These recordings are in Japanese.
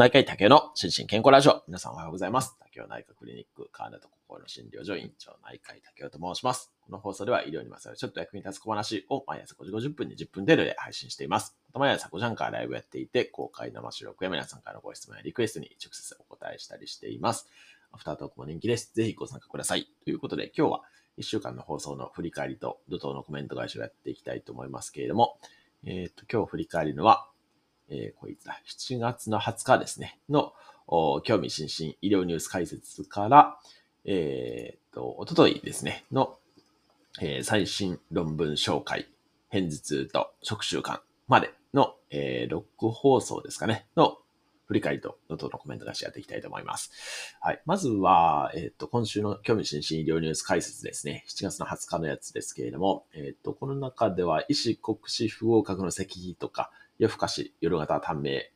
内科医竹の心身健康ラジオ。皆さんおはようございます。竹雄内科クリニック、川根と心の診療所院長内科医竹雄と申します。この放送では医療にまつわるちょっと役に立つ小話を毎朝5時50分に10分程度で配信しています。また毎朝5時半からライブやっていて、公開生収録や皆さんからのご質問やリクエストに直接お答えしたりしています。アフタートークも人気です。ぜひご参加ください。ということで今日は1週間の放送の振り返りと怒涛のコメント返しをやっていきたいと思いますけれども、えっ、ー、と、今日振り返るのは、えー、こいつだ、7月の20日ですね、の、興味津々医療ニュース解説から、えっ、ー、と、おとといですね、の、えー、最新論文紹介、偏頭痛と食習慣までの、えー、ロック放送ですかね、の振り返りと、のとのコメント出しやっていきたいと思います。はい。まずは、えっ、と、今週の興味津々医療ニュース解説ですね。7月の20日のやつですけれども、えっ、と、この中では、医師国試不合格の石碑とか、夜更かし、夜型短命、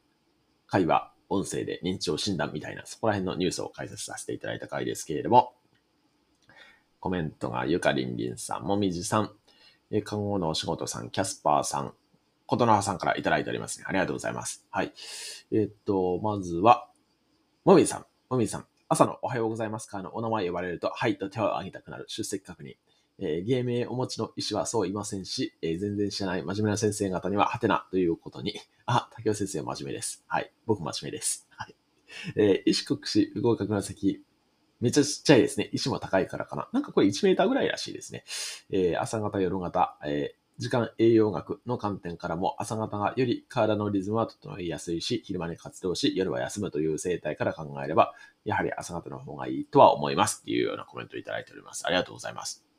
会話、音声で認知症診断みたいな、そこら辺のニュースを解説させていただいた回ですけれども、コメントがゆかりんりんさん、もみじさん、え看護のお仕事さん、キャスパーさん、ことのはさんからいただいておりますね。ありがとうございます。はい。えー、っと、まずは、もみじさん、もみじさん、朝のおはようございますかのお名前呼ばれると、はいと手を挙げたくなる出席確認。えー、芸名お持ちの医師はそういませんし、えー、全然知らない真面目な先生方にはハテナということに、あ、竹尾先生真面目です。はい。僕真面目です。はい。えー、医師国士不合格の席、めっちゃちっちゃいですね。医師も高いからかな。なんかこれ1メーターぐらいらしいですね。えー、朝方、夜方、えー、時間栄養学の観点からも朝方がより体のリズムは整いやすいし、昼間に活動し、夜は休むという生態から考えれば、やはり朝方の方がいいとは思いますっていうようなコメントをいただいております。ありがとうございます。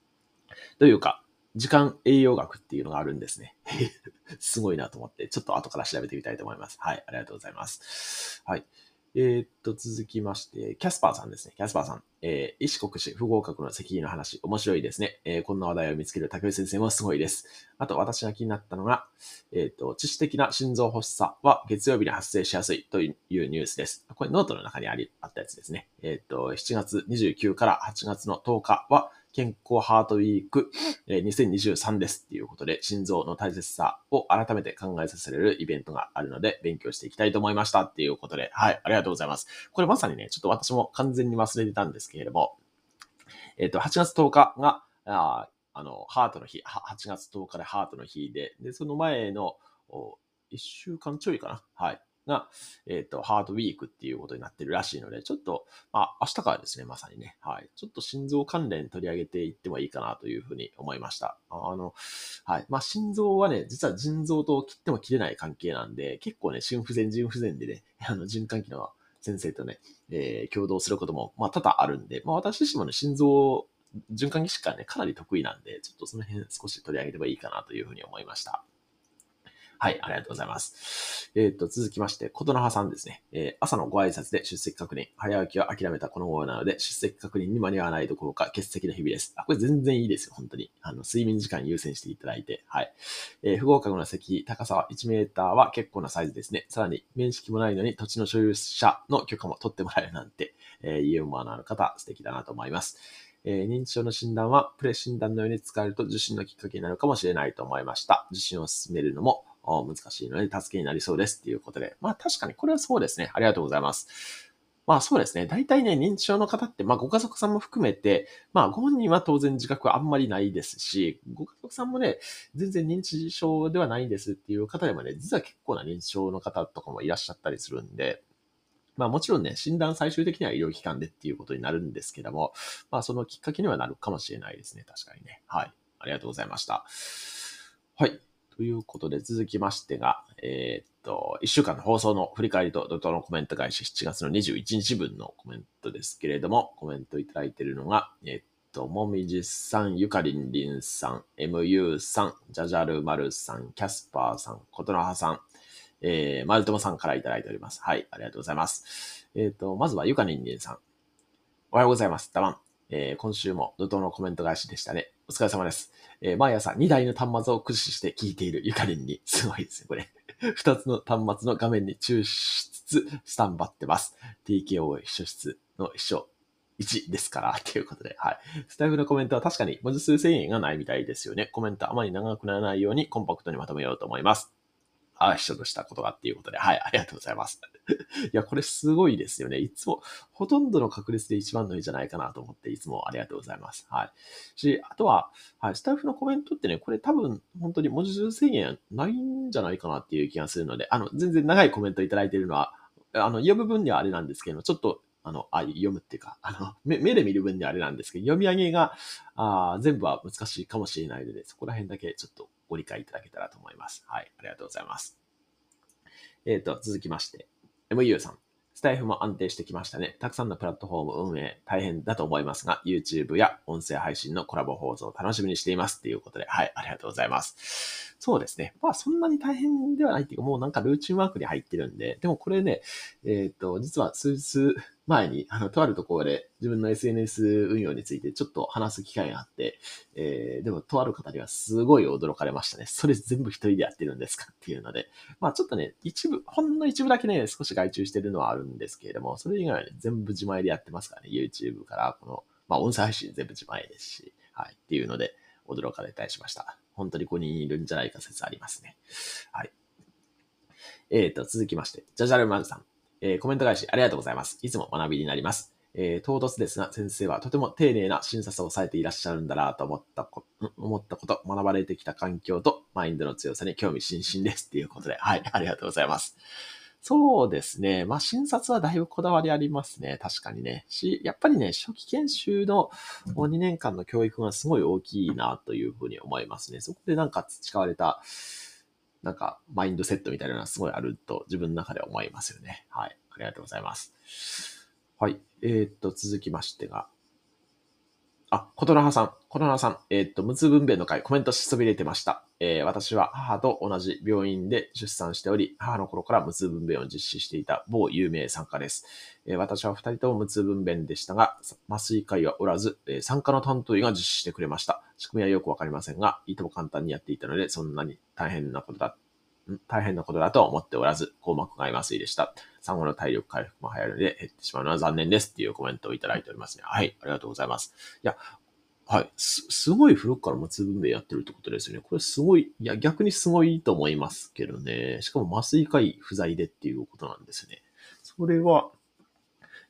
というか、時間栄養学っていうのがあるんですね。すごいなと思って、ちょっと後から調べてみたいと思います。はい、ありがとうございます。はい。えー、っと、続きまして、キャスパーさんですね。キャスパーさん。えー、医師国試不合格の責任の話、面白いですね。えー、こんな話題を見つける竹内先生もすごいです。あと、私が気になったのが、えー、っと、致死的な心臓発作は月曜日に発生しやすいというニュースです。これノートの中にあり、あったやつですね。えっと、7月29から8月の10日は、健康ハートウィーク2023ですっていうことで、心臓の大切さを改めて考えさせられるイベントがあるので、勉強していきたいと思いましたっていうことで、はい、ありがとうございます。これまさにね、ちょっと私も完全に忘れてたんですけれども、えっ、ー、と、8月10日が、ああの、ハートの日、8月10日でハートの日で、で、その前の、1週間ちょいかなはい。が、えっ、ー、と、ハートウィークっていうことになってるらしいので、ちょっと、まあ、明日からですね、まさにね、はい。ちょっと心臓関連取り上げていってもいいかなというふうに思いました。あの、はい。まあ、心臓はね、実は腎臓と切っても切れない関係なんで、結構ね、心不全、腎不全でね、あの、循環器の先生とね、えー、共同することも、まあ、多々あるんで、まあ、私自身もね、心臓、循環器疾患ね、かなり得意なんで、ちょっとその辺少し取り上げればいいかなというふうに思いました。はい、ありがとうございます。えっ、と、続きまして、ことのはさんですね。えー、朝のご挨拶で出席確認。早起きは諦めたこの号なので、出席確認に間に合わないどころか欠席の日々です。あ、これ全然いいですよ、本当に。あの、睡眠時間優先していただいて。はい。えー、不合格の席、高さは1メーターは結構なサイズですね。さらに、面識もないのに土地の所有者の許可も取ってもらえるなんて、えー、ユーモアのある方、素敵だなと思います。え、認知症の診断はプレ診断のように使えると受診のきっかけになるかもしれないと思いました。受診を進めるのも難しいので助けになりそうですっていうことで。まあ確かにこれはそうですね。ありがとうございます。まあそうですね。大体ね、認知症の方って、まあご家族さんも含めて、まあご本人は当然自覚はあんまりないですし、ご家族さんもね、全然認知症ではないんですっていう方でもね、実は結構な認知症の方とかもいらっしゃったりするんで、まあもちろんね、診断最終的には医療機関でっていうことになるんですけども、まあそのきっかけにはなるかもしれないですね。確かにね。はい。ありがとうございました。はい。ということで、続きましてが、えー、っと、1週間の放送の振り返りと怒涛のコメント返し7月の21日分のコメントですけれども、コメントいただいているのが、えー、っと、もみじさん、ゆかりんりんさん、MU さん、じゃじゃるまるさん、キャスパーさん、ことのはさん、えー、まるともさんからいただいております。はい、ありがとうございます。えっ、と、まずはゆかりんりんさん。おはようございます。たまん。えー、今週も怒涛のコメント返しでしたね。お疲れ様です。えー、毎朝2台の端末を駆使して聞いているゆかりんに、すごいですね、これ。2つの端末の画面に注視しつつ、スタンバってます。TKO 秘書室の秘書1ですから、ということで、はい。スタイフのコメントは確かに文字数制限がないみたいですよね。コメントあまり長くならないようにコンパクトにまとめようと思います。あ、秘書としたことがっていうことで、はい、ありがとうございます。いや、これすごいですよね。いつも、ほとんどの確率で一番のいいんじゃないかなと思って、いつもありがとうございます。はい。し、あとは、はい、スタッフのコメントってね、これ多分、本当に文字数制限ないんじゃないかなっていう気がするので、あの、全然長いコメントいただいているのは、あの、読む分にはあれなんですけど、ちょっとあの、あ、読むっていうか、あの、目目で見る分にはあれなんですけど、読み上げが、あ全部は難しいかもしれないので、そこら辺だけちょっとご理解いただけたらと思います。はい、ありがとうございます。えっ、ー、と、続きまして、MU さん。スタイフも安定してきましたね。たくさんのプラットフォーム運営大変だと思いますが、YouTube や音声配信のコラボ放送を楽しみにしていますっていうことで、はい、ありがとうございます。そうですね。まあそんなに大変ではないっていうか、もうなんかルーチンワークに入ってるんで、でもこれね、えっ、ー、と、実は数日前に、あの、とあるところで自分の SNS 運用についてちょっと話す機会があって、えー、でもとある方にはすごい驚かれましたね。それ全部一人でやってるんですかっていうので、まあちょっとね、一部、ほんの一部だけね、少し外注してるのはあるんですけれども、それ以外はね、全部自前でやってますからね、YouTube からこの、まあ音声配信全部自前ですし、はい、っていうので、驚かれたりしました。本当に5人いるんじゃないか説ありますね。はい。えっ、ー、と、続きまして、ジャジャルマンさん。えー、コメント返しありがとうございます。いつも学びになります。えー、唐突ですが、先生はとても丁寧な診察をされていらっしゃるんだなと思ったこ 思ったこと、学ばれてきた環境とマインドの強さに興味津々ですっていうことで、はい、ありがとうございます。そうですね。まあ、診察はだいぶこだわりありますね。確かにね。し、やっぱりね、初期研修の2年間の教育がすごい大きいなというふうに思いますね。そこでなんか培われた、なんか、マインドセットみたいなのはすごいあると自分の中では思いますよね。はい。ありがとうございます。はい。えー、っと、続きましてが、あ、琴ノ葉さん。琴ノ葉さん。えー、っと、無痛分娩の会、コメントしそびれてました。えー、私は母と同じ病院で出産しており、母の頃から無痛分娩を実施していた某有名参加です。えー、私は二人とも無痛分娩でしたが、麻酔科医はおらず、えー、参加の担当医が実施してくれました。仕組みはよくわかりませんが、いとも簡単にやっていたので、そんなに大変なことだ大変なことだとは思っておらず、硬膜外麻酔でした。産後の体力回復も早いので減ってしまうのは残念ですっていうコメントをいただいておりますね。はい、ありがとうございます。いや、はい、す、すごい古くから無痛分娩やってるってことですよね。これすごい、いや、逆にすごいと思いますけどね。しかも麻酔科医不在でっていうことなんですね。それは、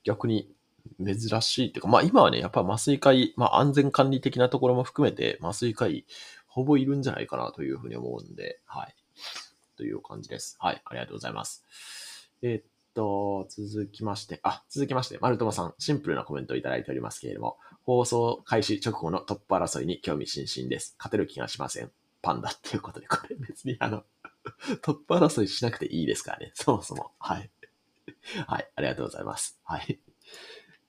逆に珍しいっていうか、まあ今はね、やっぱ麻酔科医、まあ安全管理的なところも含めて麻酔科医ほぼいるんじゃないかなというふうに思うんで、はい。という感じです。はい、ありがとうございます。えー、っと、続きまして、あ、続きまして、マルトマさん、シンプルなコメントをいただいておりますけれども、放送開始直後のトップ争いに興味津々です。勝てる気がしません。パンダっていうことで、これ別にあの、トップ争いしなくていいですからね。そもそも。はい。はい。ありがとうございます。はい。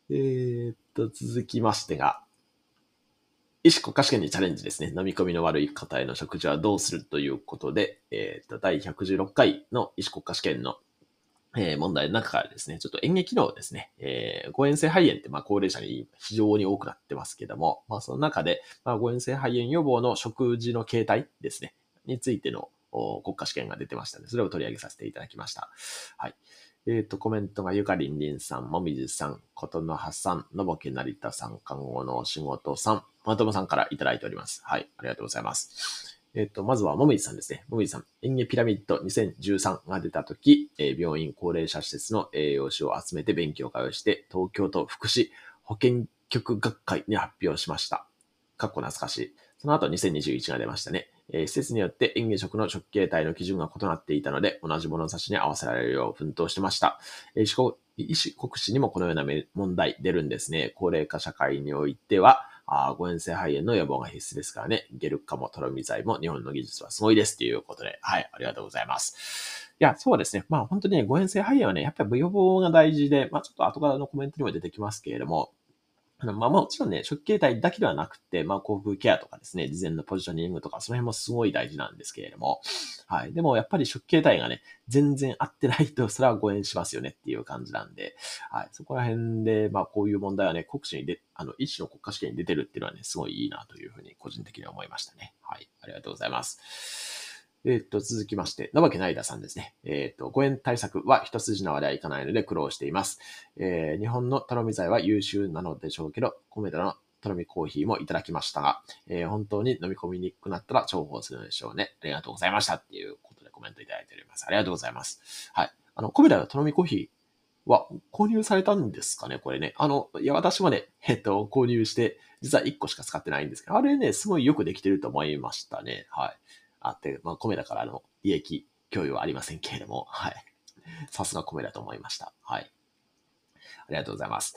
えー、っと、続きましてが、医師国家試験にチャレンジですね。飲み込みの悪い方への食事はどうするということで、えっ、ー、と、第116回の医師国家試験の、えー、問題の中からですね、ちょっと演劇のですね、えー、誤嚥性肺炎ってまあ高齢者に非常に多くなってますけども、まあその中で、まあ誤嚥性肺炎予防の食事の形態ですね、についての国家試験が出てましたので、それを取り上げさせていただきました。はい。えっ、ー、と、コメントがゆかりんりんさん、もみじさん、ことのはさん、のぼけなりたさん、看護のお仕事さん、まともさんからいただいております。はい、ありがとうございます。えっ、と、まずは、もみじさんですね。もみじさん、演芸ピラミッド2013が出たとき、えー、病院高齢者施設の栄養士を集めて勉強会をして、東京都福祉保健局学会に発表しました。かっこ懐かしい。その後2021が出ましたね。えー、施設によって園芸食の食形態の基準が異なっていたので、同じ物差しに合わせられるよう奮闘してました。えー、医師国試にもこのような問題出るんですね。高齢化社会においては、あ誤嚥性肺炎の予防が必須ですからね。ゲルカもトロミ剤も日本の技術はすごいですということで、はい、ありがとうございます。いや、そうですね。まあ本当にね、誤嚥性肺炎はね、やっぱり予防が大事で、まあちょっと後からのコメントにも出てきますけれども、まあ、もちろんね、初期形態だけではなくて、まあ、口腔ケアとかですね、事前のポジショニングとか、その辺もすごい大事なんですけれども、はい。でも、やっぱり初期形態がね、全然合ってないと、それは誤嚥しますよねっていう感じなんで、はい。そこら辺で、まあ、こういう問題はね、国試にで、あの、医師の国家試験に出てるっていうのはね、すごいいいなというふうに個人的に思いましたね。はい。ありがとうございます。えっ、と、続きまして、なわけないださんですね。えっ、と、誤嚥対策は一筋縄ではいかないので苦労しています。えー、日本のとろみ剤は優秀なのでしょうけど、コメダのとろみコーヒーもいただきましたが、えー、本当に飲み込みにくくなったら重宝するのでしょうね。ありがとうございましたっていうことで、コメントいただいております。ありがとうございます。はい。あの、コメダのとろみコーヒーは購入されたんですかねこれね。あの、いや、私もね、えっと、購入して、実は1個しか使ってないんですけど、あれね、すごいよくできてると思いましたね。はい。あって、まあ、米だからの利益共有はありませんけれども、はい。さすが米だと思いました。はい。ありがとうございます。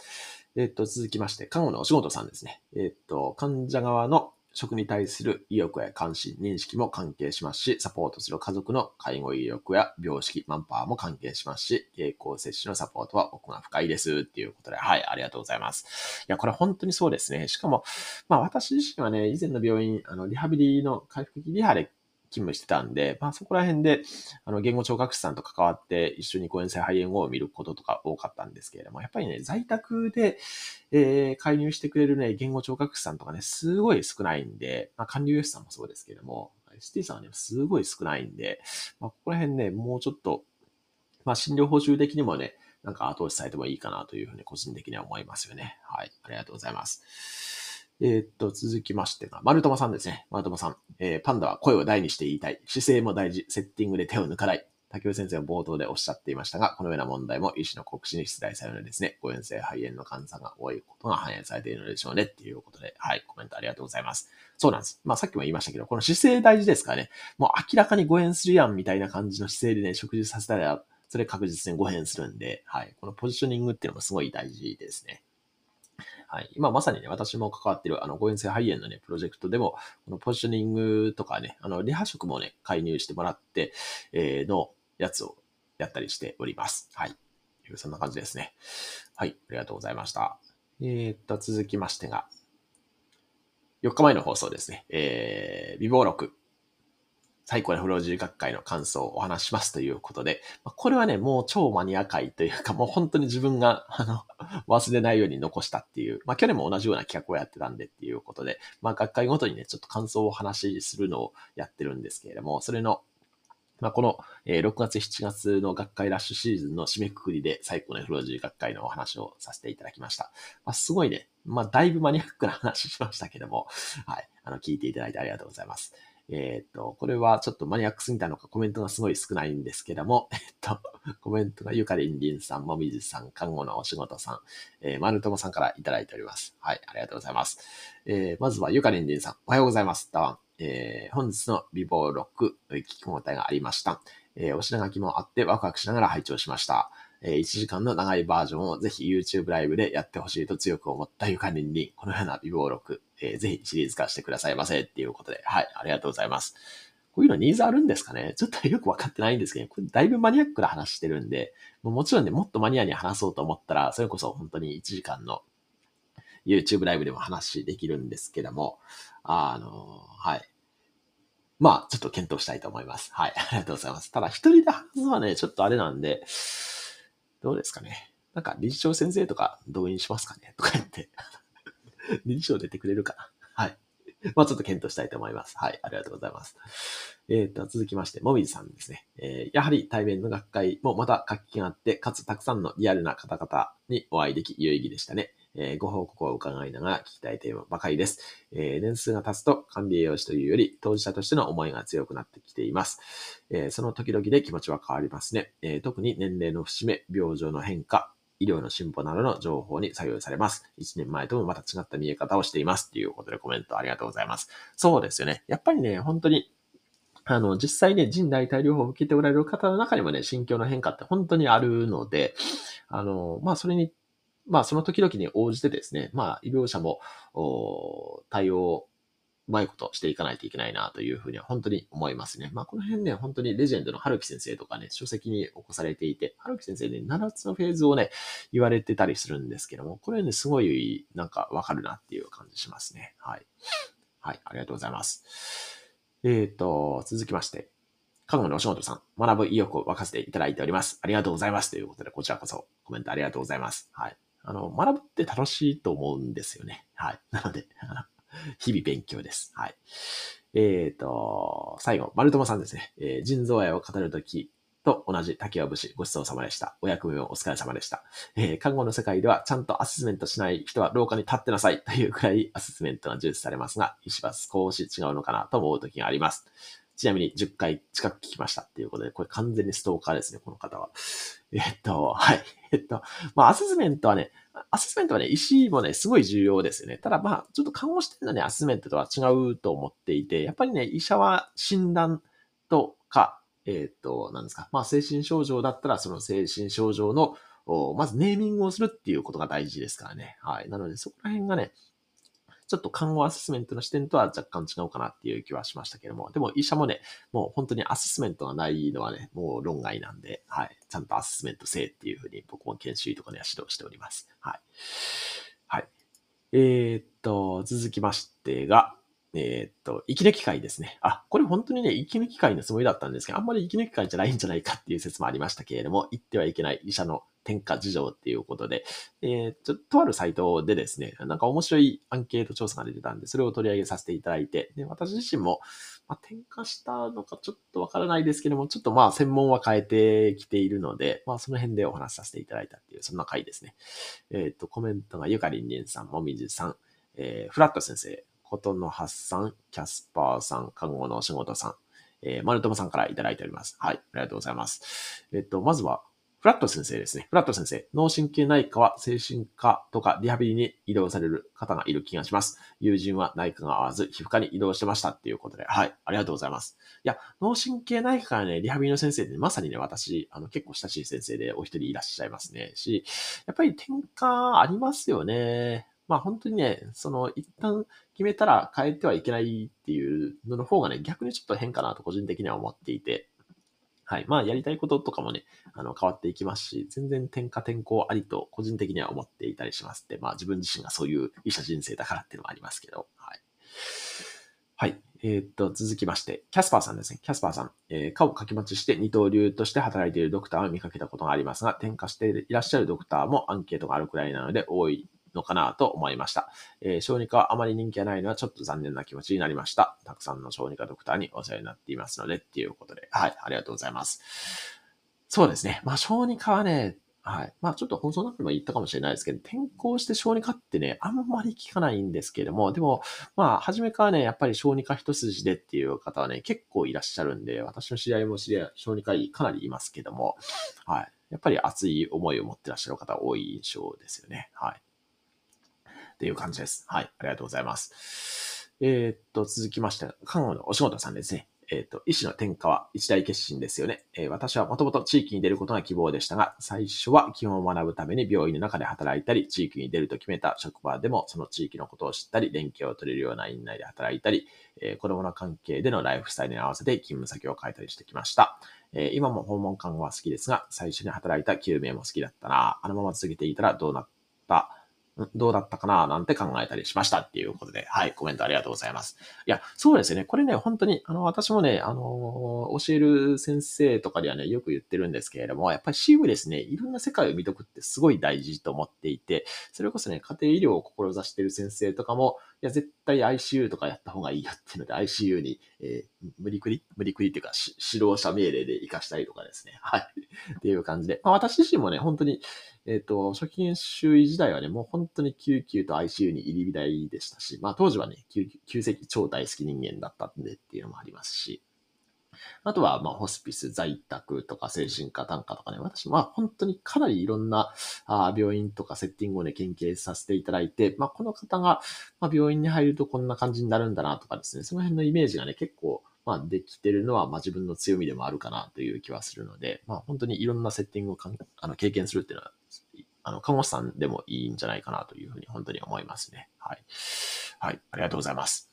えっと、続きまして、看護のお仕事さんですね。えっと、患者側の食に対する意欲や関心、認識も関係しますし、サポートする家族の介護意欲や病識、マンパワーも関係しますし、経口摂取のサポートは奥が深いですっていうことで、はい、ありがとうございます。いや、これ本当にそうですね。しかも、まあ私自身はね、以前の病院、あの、リハビリの回復期リハで勤務してたんで、まあそこら辺で、あの、言語聴覚士さんと関わって一緒に誤嚥性肺炎を見ることとか多かったんですけれども、やっぱりね、在宅で、えー、介入してくれるね、言語聴覚士さんとかね、すごい少ないんで、まあ管理栄養士さんもそうですけれども、ST さんはね、すごい少ないんで、まあここら辺ね、もうちょっと、まあ診療報酬的にもね、なんか後押しされてもいいかなというふうに個人的には思いますよね。はい。ありがとうございます。えー、っと、続きましてが、丸友さんですね。丸友さん。えー、パンダは声を大にして言いたい。姿勢も大事。セッティングで手を抜かない。竹内先生は冒頭でおっしゃっていましたが、このような問題も医師の告知に出題されるのですね、誤嚥性肺炎の患者さんが多いことが反映されているのでしょうね。っていうことで、はい、コメントありがとうございます。そうなんです。まあさっきも言いましたけど、この姿勢大事ですからね、もう明らかに誤嚥するやんみたいな感じの姿勢でね、食事させたら、それ確実に誤嚥するんで、はい、このポジショニングっていうのもすごい大事ですね。はい。今まさにね、私も関わってる、あの、誤嚥性肺炎のね、プロジェクトでも、このポジショニングとかね、あの、リハ食もね、介入してもらって、えー、のやつをやったりしております。はい。そんな感じですね。はい。ありがとうございました。えー、っと、続きましてが、4日前の放送ですね。えー、微暴録最高のフロージー学会の感想をお話しますということで、まこれはね、もう超マニア会というか、もう本当に自分が、あの、忘れないように残したっていう、まあ去年も同じような企画をやってたんでっていうことで、まあ学会ごとにね、ちょっと感想をお話しするのをやってるんですけれども、それのまあ、この、え6月、7月の学会ラッシュシーズンの締めくくりで最高のフロージー学会のお話をさせていただきました。まあ、すごいね、まあ、だいぶマニアックな話しましたけども、はい、あの、聞いていただいてありがとうございます。えっ、と、これはちょっとマニアックすぎたのかコメントがすごい少ないんですけども、えっと、コメントがゆかりんりんさん、もみじさん、看護のお仕事さん、えー、まるともさんからいただいております。はい、ありがとうございます。えー、まずはゆかりんりんさん、おはようございます。だわん。えー、本日の美貌録、聞き応えがありました。えー、お品書きもあってワクワクしながら拝聴しました。え1時間の長いバージョンをぜひ YouTube ライブでやってほしいと強く思ったゆかりに、このような美貌録、えー、ぜひシリーズ化してくださいませっていうことで、はい、ありがとうございます。こういうのニーズあるんですかね？ちょっとよくわかってないんですけど、これだいぶマニアックな話してるんで、ももちろんね、もっとマニアに話そうと思ったら、それこそ本当に1時間の YouTube ライブでも話できるんですけども、あの、はい。まあ、ちょっと検討したいと思います。はい。ありがとうございます。ただ、一人で話すのはね、ちょっとあれなんで、どうですかね。なんか、理事長先生とか動員しますかねとか言って 理事長出てくれるかなはい。まあちょっと検討したいと思います。はい。ありがとうございます。えっ、ー、と、続きまして、もみじさんですね。えー、やはり対面の学会もまた活気があって、かつたくさんのリアルな方々にお会いでき有意義でしたね。えー、ご報告を伺いながら聞きたいテーマばかりです。えー、年数が経つと管理栄養士というより当事者としての思いが強くなってきています。えー、その時々で気持ちは変わりますね。え特に年齢の節目、病状の変化、医療の進歩などの情報に左右されます。1年前ともまた違った見え方をしています。ということでコメントありがとうございます。そうですよね。やっぱりね、本当にあの、実際ね、人代替療法を受けておられる方の中にもね、心境の変化って本当にあるので、あの、まあ、それに、まあ、その時々に応じてですね、まあ、医療者も、対応うまいことしていかないといけないなというふうには本当に思いますね。まあこの辺ね、本当にレジェンドの春樹先生とかね、書籍に起こされていて、春樹先生ね、7つのフェーズをね、言われてたりするんですけども、これね、すごいなんかわかるなっていう感じしますね。はい。はい、ありがとうございます。えっ、ー、と、続きまして、看護のお仕事さん、学ぶ意欲を沸かせていただいております。ありがとうございます。ということで、こちらこそコメントありがとうございます。はい。あの、学ぶって楽しいと思うんですよね。はい。なので、日々勉強です。はい。えっ、ー、と、最後、丸友さんですね。えー、人造愛を語るときと同じ竹尾節ごちそうさまでした。お役目をお疲れ様でした。えー、看護の世界ではちゃんとアセスメントしない人は廊下に立ってなさいというくらいアセスメントが重視されますが、医師は少し違うのかなと思う時があります。ちなみに10回近く聞きましたっていうことで、これ完全にストーカーですね、この方は。えっと、はい。えっと、まあ、アセスメントはね、アセスメントはね、石もね、すごい重要ですよね。ただまあ、ちょっと看護師点のね、アセスメントとは違うと思っていて、やっぱりね、医者は診断とか、えっと、なんですか、まあ、精神症状だったら、その精神症状の、まずネーミングをするっていうことが大事ですからね。はい。なので、そこら辺がね、ちょっと看護アセスメントの視点とは若干違うかなっていう気はしましたけども、でも医者もね、もう本当にアセスメントがないのはね、もう論外なんで、はい。ちゃんとアセスメントせえっていうふうに僕も研修医とかには指導しております。はい。はい。えー、っと、続きましてが、えー、っと、息抜き会ですね。あ、これ本当にね、息抜き会のつもりだったんですけど、あんまり息抜き会じゃないんじゃないかっていう説もありましたけれども、言ってはいけない医者の転嫁事情っていうことで、えー、ちょっと、とあるサイトでですね、なんか面白いアンケート調査が出てたんで、それを取り上げさせていただいて、で私自身も、まあ、転嫁したのかちょっとわからないですけども、ちょっとまあ専門は変えてきているので、まあその辺でお話しさせていただいたっていう、そんな回ですね。えっ、ー、と、コメントがゆかりんりんさん、もみじさん、えー、フラット先生、ことのはっさん、キャスパーさん、看護のお仕事さん、えー、マルトモさんからいただいております。はい、ありがとうございます。えっと、まずは、フラット先生ですね。フラット先生。脳神経内科は精神科とかリハビリに移動される方がいる気がします。友人は内科が合わず、皮膚科に移動してましたっていうことで。はい。ありがとうございます。いや、脳神経内科からね、リハビリの先生って、ね、まさにね、私、あの、結構親しい先生でお一人いらっしゃいますね。し、やっぱり転換ありますよね。まあ本当にね、その一旦決めたら変えてはいけないっていうのの方がね、逆にちょっと変かなと個人的には思っていて、はい。まあ、やりたいこととかもね、あの、変わっていきますし、全然転化転向ありと個人的には思っていたりしますで、まあ、自分自身がそういう医者人生だからっていうのもありますけど、はい。はい。えー、っと、続きまして、キャスパーさんですね。キャスパーさん。えー、科を掛け持ちして二刀流として働いているドクターを見かけたことがありますが、転化していらっしゃるドクターもアンケートがあるくらいなので、多いのかなと思いました。えー、小児科はあまり人気がないのはちょっと残念な気持ちになりました。たくさんの小児科ドクターにお世話になっていますので、っていうことで、はい、ありがとうございます。そうですね。まあ、小児科はね、はい。まあちょっと放送の中でも言ったかもしれないですけど、転校して小児科ってね、あんまり聞かないんですけれども、でも、まあ、初めからね、やっぱり小児科一筋でっていう方はね、結構いらっしゃるんで、私の知り合いも知り合い、小児科医かなりいますけども、はい。やっぱり熱い思いを持ってらっしゃる方多い印象ですよね。はい。っていう感じです。はい。ありがとうございます。えー、っと、続きまして、看護のお仕事さんですね。えっ、と、医師の転化は一大決心ですよね。えー、私はもともと地域に出ることが希望でしたが、最初は基本を学ぶために病院の中で働いたり、地域に出ると決めた職場でもその地域のことを知ったり、連携を取れるような院内で働いたり、えー、子供の関係でのライフスタイルに合わせて勤務先を変えたりしてきました。えー、今も訪問看護は好きですが、最初に働いた救命も好きだったな。あのまま続けていたらどうなったどうだったかななんて考えたりしましたっていうことで、はい、コメントありがとうございます。いや、そうですね。これね、本当に、あの、私もね、あの、教える先生とかではね、よく言ってるんですけれども、やっぱり CU ですね、いろんな世界を見とくってすごい大事と思っていて、それこそね、家庭医療を志してる先生とかも、や、絶対 ICU とかやった方がいいよっていうので、ICU に、えー、無理くり？無理くりっていうか、指導者命令で活かしたりとかですね。はい。っていう感じで。まあ、私自身もね、本当に、えっ、ー、と、初期研修医時代はね、もう本当に救急と ICU に入り浸りでしたし、まあ当時はね、救急跡超大好き人間だったんでっていうのもありますし、あとは、まあ、ホスピス、在宅とか精神科、単価とかね、私、まあ、本当にかなりいろんなあ病院とかセッティングをね、研究させていただいて、まあ、この方が、まあ、病院に入るとこんな感じになるんだなとかですね、その辺のイメージがね、結構、まあ、できてるのは、まあ、自分の強みでもあるかなという気はするので、まあ、本当にいろんなセッティングをかんあの経験するっていうのは、あの、看護師さんでもいいんじゃないかなというふうに本当に思いますね。はい。はい。ありがとうございます。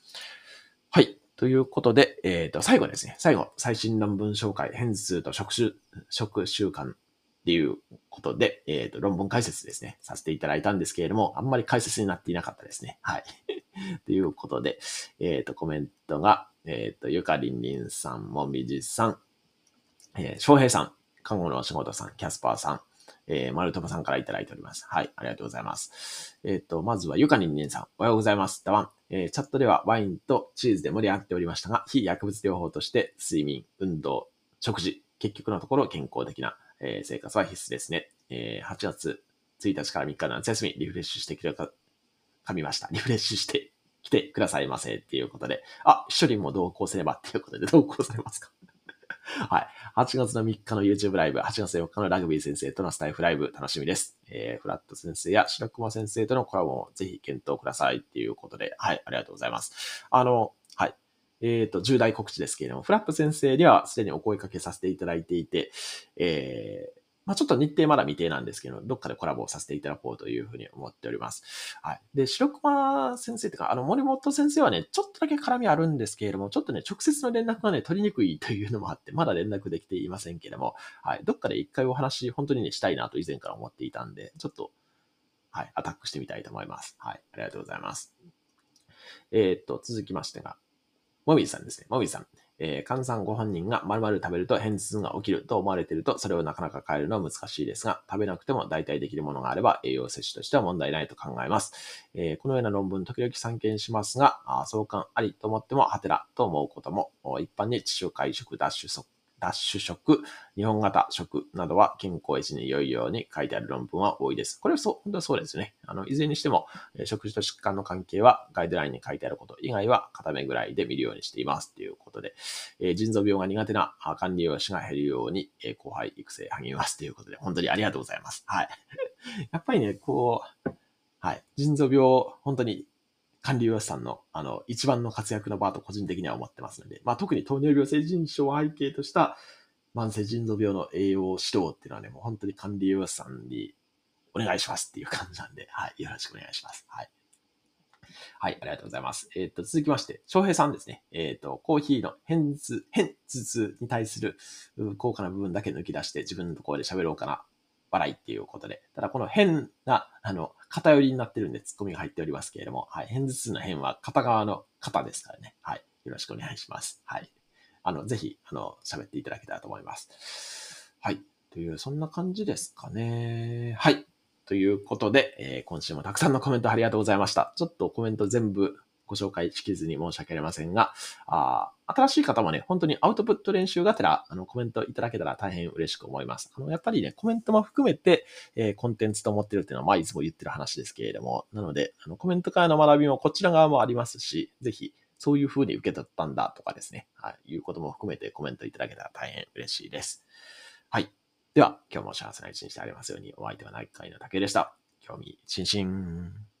はい。ということで、えっ、ー、と、最後ですね。最後、最新論文紹介、変数と食習、食習慣っていうことで、えっ、ー、と、論文解説ですね。させていただいたんですけれども、あんまり解説になっていなかったですね。はい。ということで、えっ、ー、と、コメントが、えっ、と、ゆかりんりんさん、もみじさん、えー、翔平さん、看護のお仕事さん、キャスパーさん、えー、丸友さんからいただいております。はい、ありがとうございます。えっ、ー、と、まずはゆかにんねんさん、おはようございます。ダワン。えー、チャットではワインとチーズで盛り上がっておりましたが、非薬物療法として睡眠、運動、食事、結局のところ健康的な、え、生活は必須ですね。え、8月1日から3日の夏休み、リフレッシュしてきたか、噛みました。リフレッシュして来てくださいませっていうことで、あ、一人も同行すればっていうことで同行されますか？はい。8月の3日の YouTube ライブ、8月4日のラグビー先生とのスタイフライブ楽しみです。えー、フラット先生や白熊先生とのコラボもぜひ検討くださいっていうことで、はい、ありがとうございます。あの、はい。えっ、ー、と、重大告知ですけれども、フラット先生にはすでにお声掛けさせていただいていて、えー、まあ、ちょっと日程まだ未定なんですけど、どっかでコラボをさせていただこうというふうに思っております。はい。で、白熊先生とか、あの、森本先生はね、ちょっとだけ絡みあるんですけれども、ちょっとね、直接の連絡がね、取りにくいというのもあって、まだ連絡できていませんけれども、はい。どっかで一回お話、本当にね、したいなと以前から思っていたんで、ちょっと、はい、アタックしてみたいと思います。はい。ありがとうございます。えー、っと、続きましてが、もみじさんですね。もみじさん。えー、患者さんご本人が丸々食べると偏頭痛が起きると思われていると、それをなかなか変えるのは難しいですが、食べなくても代替できるものがあれば栄養摂取としては問題ないと考えます。えー、このような論文、時々散見しますが、あ相関ありと思っても、はてらと思うことも、一般に地中海食、ダッシュ速ダッシュ食、日本型食などは健康維持に良いように書いてある論文は多いです。これはそう、本当はそうですね。あの、いずれにしても、食事と疾患の関係はガイドラインに書いてあること以外は片目ぐらいで見るようにしていますということで、えー、腎臓病が苦手な管理栄養士が減るように、えー、後輩育成励みますということで、本当にありがとうございます。はい。やっぱりね、こう、はい。腎臓病、本当に管理栄養士さんの、あの、一番の活躍の場と個人的には思ってますので、まあ、特に糖尿病性腎症を背景とした慢性腎臓病の栄養指導っていうのはね、もう本当に管理栄養士さんにお願いしますっていう感じなんで、はい、よろしくお願いします。はい。はい、ありがとうございます。えっ、と、続きまして、翔平さんですね。えっ、と、コーヒーの変頭、変頭痛に対する高価な部分だけ抜き出して自分のところで喋ろうかな笑いっていうことで。ただこの変な、あの、偏りになってるんでツッコミが入っておりますけれども、はい。変頭痛の辺は片側の肩ですからね。はい。よろしくお願いします。はい。あの、ぜひ、あの、喋っていただけたらと思います。はい。という、そんな感じですかね。はい。ということで、えー、今週もたくさんのコメントありがとうございました。ちょっとコメント全部ご紹介しきずに申し訳ありませんが、あ新しい方もね、本当にアウトプット練習がてら、あの、コメントいただけたら大変嬉しく思います。あの、やっぱりね、コメントも含めて、えー、コンテンツと思ってるっていうのは、まあ、いつも言ってる話ですけれども、なので、あの、コメントからの学びもこちら側もありますし、ぜひ、そういう風に受け取ったんだとかですね、はい、いうことも含めてコメントいただけたら大変嬉しいです。はい。では、今日も幸せな一日でありますように、お相手は内科医の竹でした。興味津々。